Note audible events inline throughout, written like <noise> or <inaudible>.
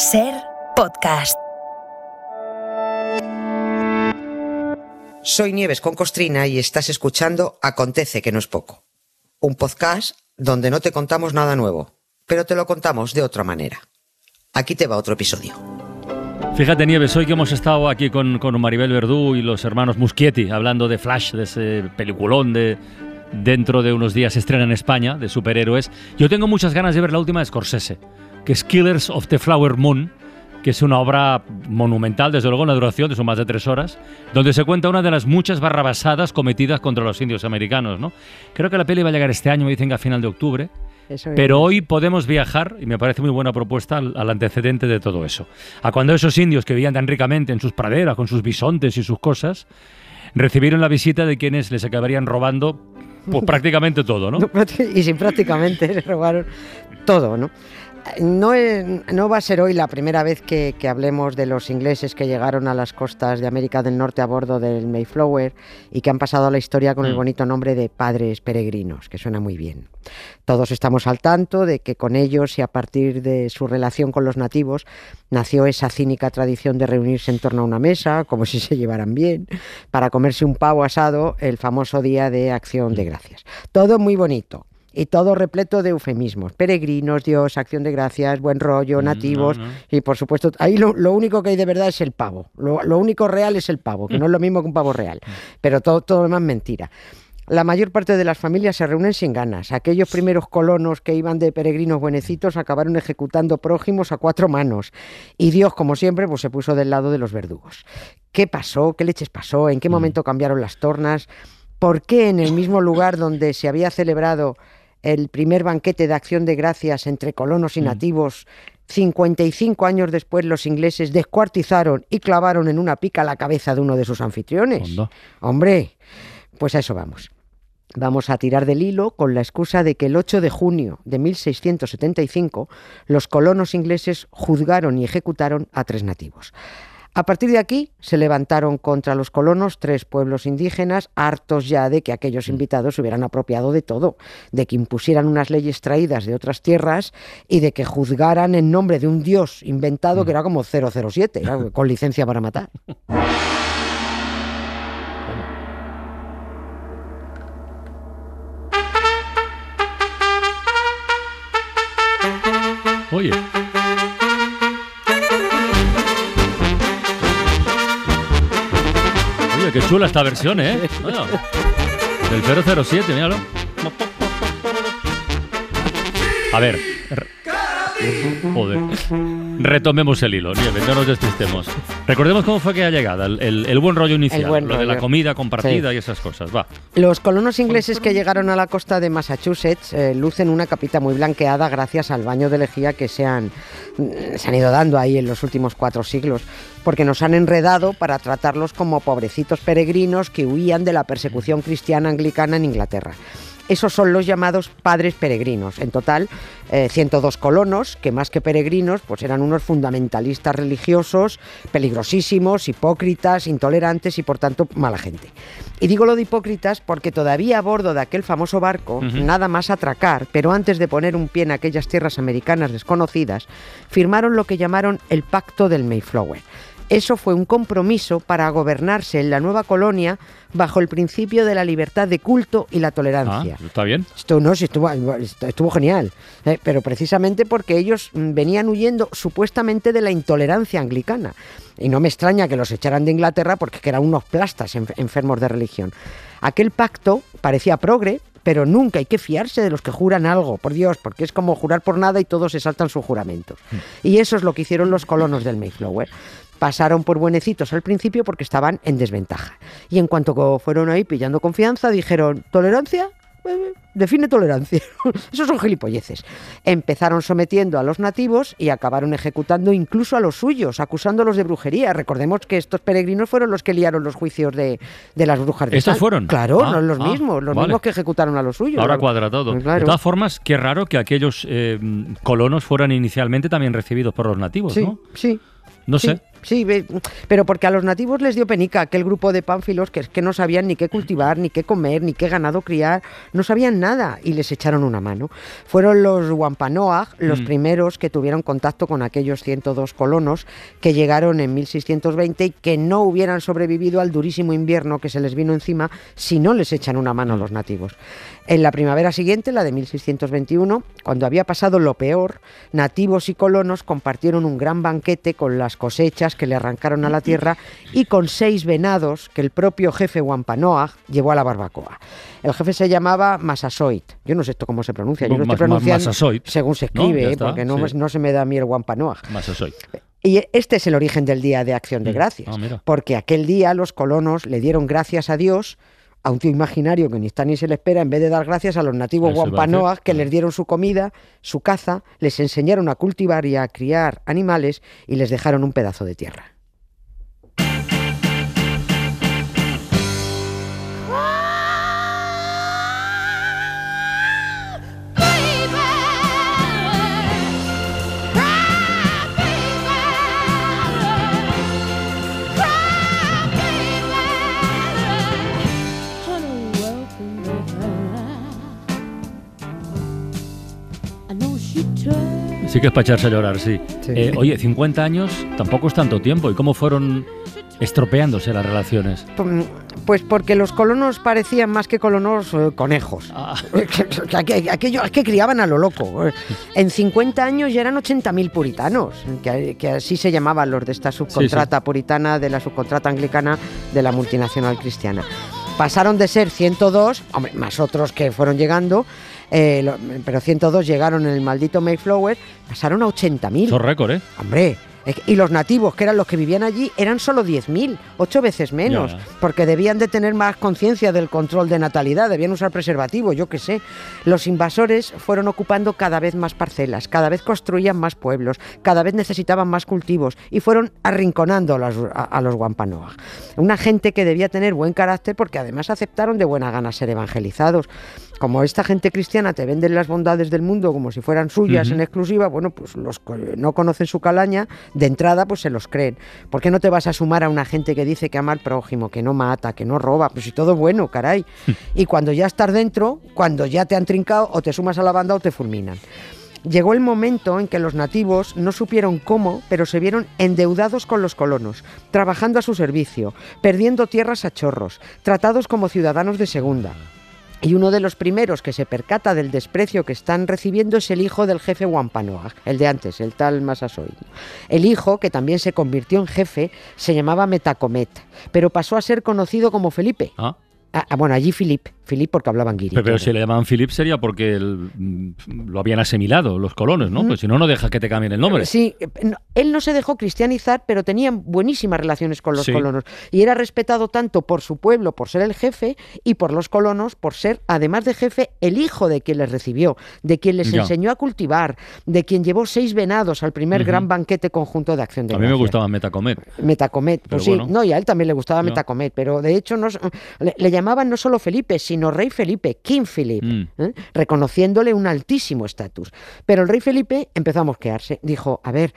Ser podcast. Soy Nieves con Costrina y estás escuchando Acontece que no es poco. Un podcast donde no te contamos nada nuevo, pero te lo contamos de otra manera. Aquí te va otro episodio. Fíjate, Nieves, hoy que hemos estado aquí con, con Maribel Verdú y los hermanos Muschietti hablando de Flash, de ese peliculón de dentro de unos días se estrena en España, de superhéroes, yo tengo muchas ganas de ver la última de Scorsese, que es Killers of the Flower Moon, que es una obra monumental, desde luego, una duración de son más de tres horas, donde se cuenta una de las muchas barrabasadas cometidas contra los indios americanos. ¿no? Creo que la peli va a llegar este año, me dicen que a final de octubre. Eso es. Pero hoy podemos viajar, y me parece muy buena propuesta, al, al antecedente de todo eso. A cuando esos indios que vivían tan ricamente en sus praderas, con sus bisontes y sus cosas, recibieron la visita de quienes les acabarían robando pues, <laughs> prácticamente todo, ¿no? <laughs> Y sin prácticamente <laughs> le robaron todo, ¿no? No, va a ser hoy la primera vez que, que hablemos de los ingleses que llegaron a las costas de América del Norte a bordo del Mayflower y que han pasado a la historia con el Mm. bonito nombre de padres peregrinos, que suena muy bien. Todos estamos al tanto de que con ellos y a partir de su relación con los nativos nació esa cínica tradición de reunirse en torno a una mesa, como si se llevaran bien, para comerse un pavo asado el famoso día de acción de gracias. Todo muy bonito. Y todo repleto de eufemismos. Peregrinos, Dios, acción de gracias, buen rollo, Mm, nativos. no, no. Y por supuesto, ahí lo, lo único que hay de verdad es el pavo. Lo, lo único real es el pavo, que no es lo mismo que un pavo real. Pero todo, todo lo demás mentira. La mayor parte de las familias se reúnen sin ganas. Aquellos primeros colonos que iban de peregrinos buenecitos acabaron ejecutando prójimos a cuatro manos. Y Dios, como siempre, pues se puso del lado de los verdugos. ¿Qué pasó? ¿Qué leches pasó? ¿En qué momento cambiaron las tornas? ¿Por qué en el mismo lugar donde se había celebrado el primer banquete de acción de gracias entre colonos y nativos, 55 años después los ingleses descuartizaron y clavaron en una pica la cabeza de uno de sus anfitriones? Hombre, pues a eso vamos. Vamos a tirar del hilo con la excusa de que el 8 de junio de 1675 los colonos ingleses juzgaron y ejecutaron a tres nativos. A partir de aquí se levantaron contra los colonos tres pueblos indígenas, hartos ya de que aquellos invitados se hubieran apropiado de todo, de que impusieran unas leyes traídas de otras tierras y de que juzgaran en nombre de un dios inventado que era como 007, era <laughs> con licencia para matar. Oye. Chula esta versión, ¿eh? <laughs> Bueno, del 007, míralo. A ver. Joder. Retomemos el hilo, Nieves, no nos despistemos. Recordemos cómo fue aquella llegada, el, el- el buen rollo inicial, buen lo de la comida compartida Sí. y esas cosas. Va. Los colonos ingleses que llegaron a la costa de Massachusetts eh, lucen una capita muy blanqueada gracias al baño de lejía que se han, mm, se han ido dando ahí en los últimos cuatro siglos, porque nos han enredado para tratarlos como pobrecitos peregrinos que huían de la persecución cristiana anglicana en Inglaterra. Esos son los llamados padres peregrinos. En total, eh, 102 colonos, que más que peregrinos, pues eran unos fundamentalistas religiosos, peligrosísimos, hipócritas, intolerantes y por tanto mala gente. Y digo lo de hipócritas porque todavía a bordo de aquel famoso barco, nada más atracar, pero antes de poner un pie en aquellas tierras americanas desconocidas, firmaron lo que llamaron el Pacto del Mayflower. Eso fue un compromiso para gobernarse en la nueva colonia bajo el principio de la libertad de culto y la Ah, tolerancia. ¿Está bien? Esto no, sí, estuvo, estuvo genial, eh, pero precisamente porque ellos mm, venían huyendo supuestamente de la intolerancia anglicana. Y no me extraña que los echaran de Inglaterra porque eran unos plastas enf- enfermos de religión. Aquel pacto parecía progre, pero nunca hay que fiarse de los que juran algo, por Dios, porque es como jurar por nada y todos se saltan sus juramentos. Y eso es lo que hicieron los colonos del Mayflower. Pasaron por buenecitos al principio porque estaban en desventaja. Y en cuanto fueron ahí pillando confianza, dijeron, ¿tolerancia? Eh, define tolerancia. <laughs> Esos son gilipolleces. Empezaron sometiendo a los nativos y acabaron ejecutando incluso a los suyos, acusándolos de brujería. Recordemos que estos peregrinos fueron los que liaron los juicios de, de las brujas de ¿Estos fueron? Claro, Ah, no los ah, mismos, los vale. mismos que ejecutaron a los suyos. Ahora cuadra todo. Claro. De todas formas, qué raro que aquellos eh, colonos fueran inicialmente también recibidos por los nativos, Sí, ¿no? sí. No Sí. sé. Sí, pero porque a los nativos les dio penica aquel grupo de pánfilos que, que no sabían ni qué cultivar, ni qué comer, ni qué ganado criar, no sabían nada y les echaron una mano. Fueron los Wampanoag los mm. primeros que tuvieron contacto con aquellos 102 colonos que llegaron en 1620 y que no hubieran sobrevivido al durísimo invierno que se les vino encima si no les echan una mano a los nativos. En la primavera siguiente, la de 1621, cuando había pasado lo peor, nativos y colonos compartieron un gran banquete con las cosechas que le arrancaron a la tierra y con seis venados que el propio jefe Wampanoag llevó a la barbacoa. El jefe se llamaba Masasoit. Yo no sé esto cómo se pronuncia. Yo lo estoy pronunciando según se escribe, ¿eh? porque no, se me da a mí el Wampanoag. Masasoit. Y este es el origen del Día de Acción de mm. Gracias, ah, porque aquel día los colonos le dieron gracias a Dios a un tío imaginario que ni está ni se le espera, en vez de dar gracias a los nativos guampanoas que les dieron su comida, su caza, les enseñaron a cultivar y a criar animales y les dejaron un pedazo de tierra. Sí que es para echarse a llorar, sí. Eh, oye, 50 años tampoco es tanto tiempo. ¿Y cómo fueron estropeándose las relaciones? Pues, porque los colonos parecían más que colonos eh, conejos. Ah. <laughs> Aquellos que criaban a lo loco. En 50 años ya eran 80.000 puritanos, que, así se llamaban los de esta subcontrata puritana, de la subcontrata anglicana de la multinacional cristiana. Pasaron de ser 102, hombre, más otros que fueron llegando, eh, pero 102 llegaron en el maldito Mayflower, pasaron a 80.000. Eso récord, ¿eh? Hombre, y los nativos, que eran los que vivían allí, eran solo 10.000, ocho veces menos, porque debían de tener más conciencia del control de natalidad, debían usar preservativo, yo qué sé. Los invasores fueron ocupando cada vez más parcelas, cada vez construían más pueblos, cada vez necesitaban más cultivos y fueron arrinconando a los, a, los Wampanoag. Una gente que debía tener buen carácter porque además aceptaron de buena gana ser evangelizados como esta gente cristiana te venden las bondades del mundo como si fueran suyas en exclusiva, bueno, pues los que no conocen su calaña, de entrada pues se los creen. ¿Por qué no te vas a sumar a una gente que dice que ama al prójimo, que no mata, que no roba? Pues si todo bueno, caray. <laughs> y cuando ya estás dentro, cuando ya te han trincado, o te sumas a la banda o te fulminan. Llegó el momento en que los nativos no supieron cómo, pero se vieron endeudados con los colonos, trabajando a su servicio, perdiendo tierras a chorros, tratados como ciudadanos de segunda. Y uno de los primeros que se percata del desprecio que están recibiendo es el hijo del jefe Wampanoag, el de antes, el tal Masasoit. El hijo, que también se convirtió en jefe, se llamaba Metacomet, pero pasó a ser conocido como Felipe. Ah. Ah, ah, bueno, allí Philip, Philip porque hablaban guiri. Pero, si le llamaban Philip sería porque mm, lo habían asimilado los colonos, ¿no? Pues si no, no deja que te cambien el nombre. Sí, él no se dejó cristianizar, pero tenía buenísimas relaciones con los colonos. Y era respetado tanto por su pueblo, por ser el jefe, y por los colonos, por ser, además de jefe, el hijo de quien les recibió, de quien les enseñó a cultivar, de quien llevó seis venados al primer gran banquete conjunto de acción de A mí me gustaba Metacomet. Metacomet, pues sí, no, y a él también le gustaba Metacomet, pero de hecho no, le, le llamaban no solo Felipe, sino rey Felipe, King Philip, mm. ¿eh? reconociéndole un altísimo estatus. Pero el rey Felipe empezó a mosquearse. Dijo, a ver,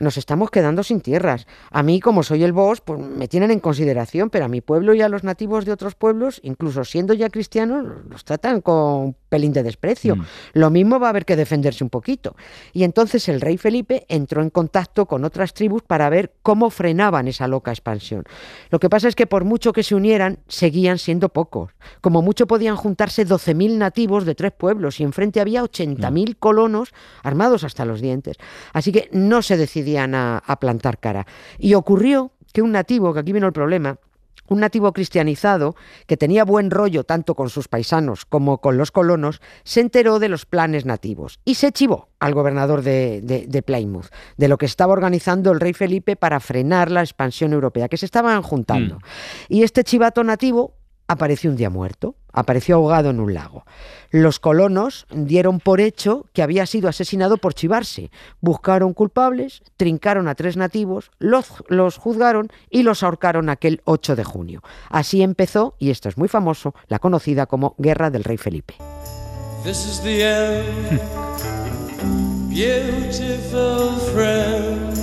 nos estamos quedando sin tierras. A mí, como soy el boss, pues me tienen en consideración, pero a mi pueblo y a los nativos de otros pueblos, incluso siendo ya cristianos, los tratan con pelín de desprecio. Mm. Lo mismo va a haber que defenderse un poquito. Y entonces el rey Felipe entró en contacto con otras tribus para ver cómo frenaban esa loca expansión. Lo que pasa es que por mucho que se unieran, seguían siendo pocos. Como mucho podían juntarse 12.000 nativos de tres pueblos y enfrente había 80.000 colonos armados hasta los dientes. Así que no se decidió a, plantar cara. Y ocurrió que un nativo, que aquí vino el problema, un nativo cristianizado que tenía buen rollo tanto con sus paisanos como con los colonos, se enteró de los planes nativos y se chivó al gobernador de, de, Plymouth, de lo que estaba organizando el rey Felipe para frenar la expansión europea, que se estaban juntando. Mm. Y este chivato nativo apareció un día muerto, apareció ahogado en un lago. Los colonos dieron por hecho que había sido asesinado por chivarse. Buscaron culpables, trincaron a tres nativos, los, los juzgaron y los ahorcaron aquel 8 de junio. Así empezó, y esto es muy famoso, la conocida como Guerra del Rey Felipe. This is the end, only friend,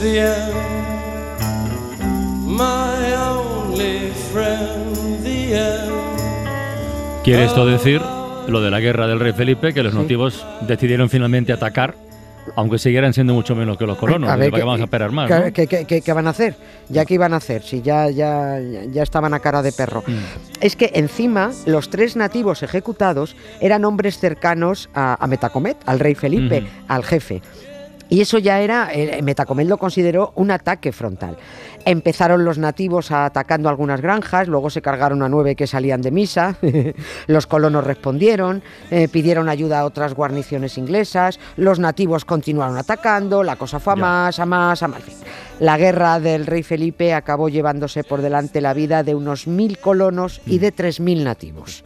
the end. Quiere esto decir lo de la guerra del rey Felipe, que los nativos decidieron finalmente atacar aunque siguieran siendo mucho menos que los colonos. ¿Para qué vamos a esperar más? ¿qué, van a hacer? ¿Ya qué iban a hacer? Si ya, ya, ya estaban a cara de perro. Mm. Es que encima los tres nativos ejecutados eran hombres cercanos a, Metacomet, al rey Felipe, al jefe. Y eso ya era, eh, Metacomet lo consideró un ataque frontal. Empezaron los nativos atacando algunas granjas, luego se cargaron a nueve que salían de misa, <laughs> los colonos respondieron, eh, pidieron ayuda a otras guarniciones inglesas, los nativos continuaron atacando, la cosa fue a más, a más, a más. La guerra del rey Felipe acabó llevándose por delante la vida de unos mil colonos y de tres mil nativos.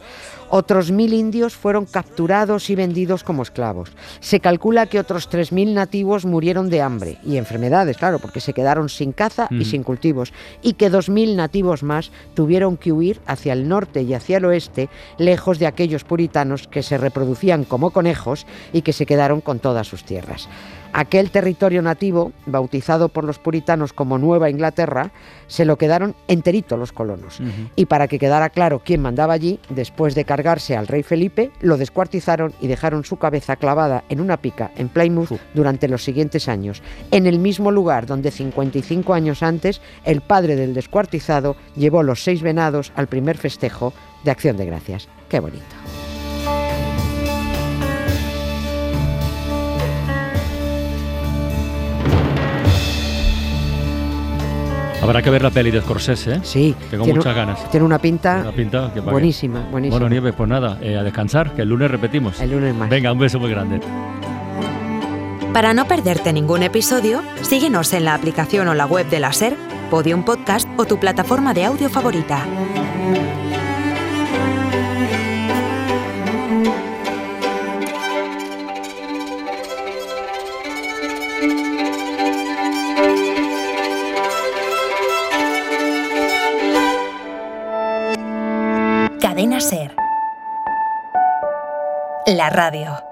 Otros mil indios fueron capturados y vendidos como esclavos. Se calcula que otros tres mil nativos murieron de hambre y enfermedades, claro, porque se quedaron sin caza y sin cultivos, y que dos mil nativos más tuvieron que huir hacia el norte y hacia el oeste, lejos de aquellos puritanos que se reproducían como conejos y que se quedaron con todas sus tierras. Aquel territorio nativo, bautizado por los puritanos como Nueva Inglaterra, se lo quedaron enterito los colonos. Y para que quedara claro quién mandaba allí, después de cargarse al rey Felipe, lo descuartizaron y dejaron su cabeza clavada en una pica en Plymouth durante los siguientes años, en el mismo lugar donde 55 años antes el padre del descuartizado llevó los seis venados al primer festejo de Acción de Gracias. Qué bonito. Habrá que ver la peli de Scorsese, ¿eh? Sí. Tengo muchas ganas. Tiene una pinta, una pinta buenísima, buenísima. Bueno, Nieves, pues nada, eh, a descansar, que el lunes repetimos. El lunes más. Venga, un beso muy grande. Para no perderte ningún episodio, síguenos en la aplicación o la web de la SER, Podium Podcast o tu plataforma de audio favorita. Radio.